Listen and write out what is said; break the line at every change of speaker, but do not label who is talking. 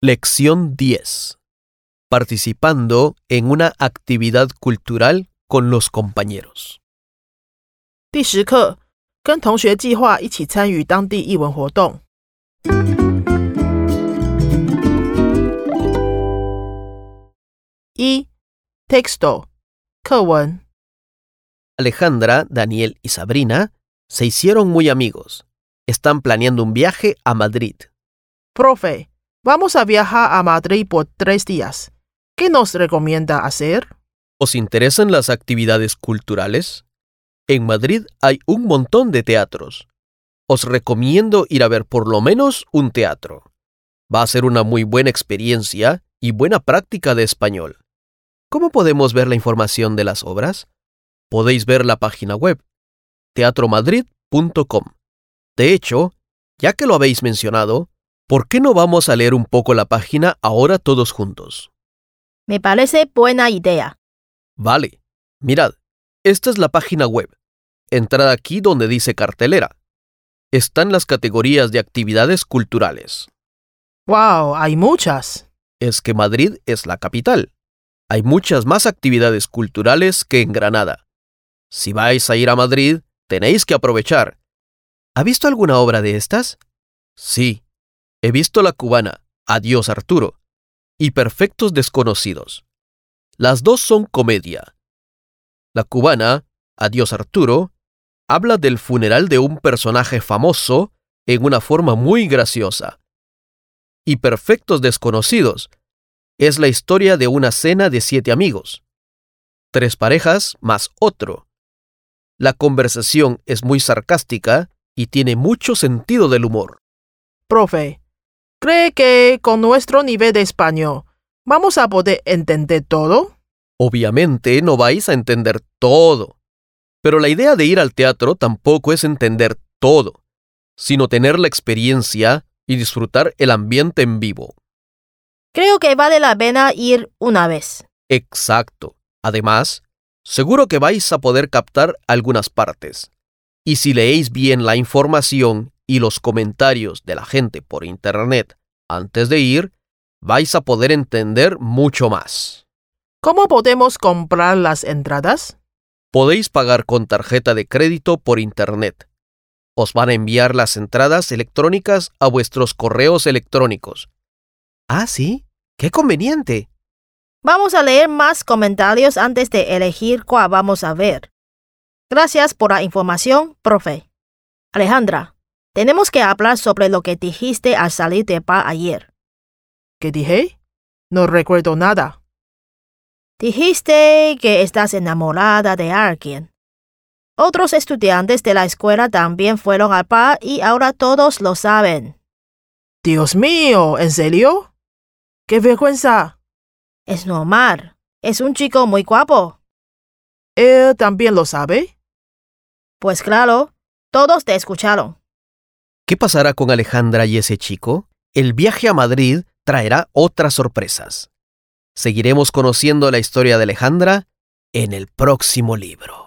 Lección 10. Participando en una actividad cultural con los compañeros.
第十课，跟同学计划一起参与当地译文活动。一，texto，课文。
Alejandra, Daniel y Sabrina se hicieron muy amigos. Están planeando un viaje a Madrid.
Profe, vamos a viajar a Madrid por tres días. ¿Qué nos recomienda hacer?
¿Os interesan las actividades culturales? En Madrid hay un montón de teatros. Os recomiendo ir a ver por lo menos un teatro. Va a ser una muy buena experiencia y buena práctica de español. ¿Cómo podemos ver la información de las obras? Podéis ver la página web teatromadrid.com. De hecho, ya que lo habéis mencionado, ¿por qué no vamos a leer un poco la página ahora todos juntos?
Me parece buena idea.
Vale, mirad, esta es la página web. Entrad aquí donde dice cartelera. Están las categorías de actividades culturales.
¡Wow! Hay muchas.
Es que Madrid es la capital. Hay muchas más actividades culturales que en Granada. Si vais a ir a Madrid, tenéis que aprovechar. ¿Ha visto alguna obra de estas? Sí. He visto la cubana, Adiós Arturo, y Perfectos Desconocidos. Las dos son comedia. La cubana, Adiós Arturo, habla del funeral de un personaje famoso en una forma muy graciosa. Y Perfectos Desconocidos es la historia de una cena de siete amigos. Tres parejas más otro. La conversación es muy sarcástica y tiene mucho sentido del humor.
Profe, ¿cree que con nuestro nivel de español vamos a poder entender todo?
Obviamente no vais a entender todo, pero la idea de ir al teatro tampoco es entender todo, sino tener la experiencia y disfrutar el ambiente en vivo.
Creo que vale la pena ir una vez.
Exacto. Además, seguro que vais a poder captar algunas partes. Y si leéis bien la información y los comentarios de la gente por Internet antes de ir, vais a poder entender mucho más.
¿Cómo podemos comprar las entradas?
Podéis pagar con tarjeta de crédito por Internet. Os van a enviar las entradas electrónicas a vuestros correos electrónicos. Ah, sí. ¡Qué conveniente!
Vamos a leer más comentarios antes de elegir cuál vamos a ver. Gracias por la información, profe. Alejandra, tenemos que hablar sobre lo que dijiste al salir de bar ayer.
¿Qué dije? No recuerdo nada.
Dijiste que estás enamorada de alguien. Otros estudiantes de la escuela también fueron al bar y ahora todos lo saben.
Dios mío, ¿en serio? ¡Qué vergüenza!
Es normal. Es un chico muy guapo.
¿Él también lo sabe?
Pues claro, todos te escucharon.
¿Qué pasará con Alejandra y ese chico? El viaje a Madrid traerá otras sorpresas. Seguiremos conociendo la historia de Alejandra en el próximo libro.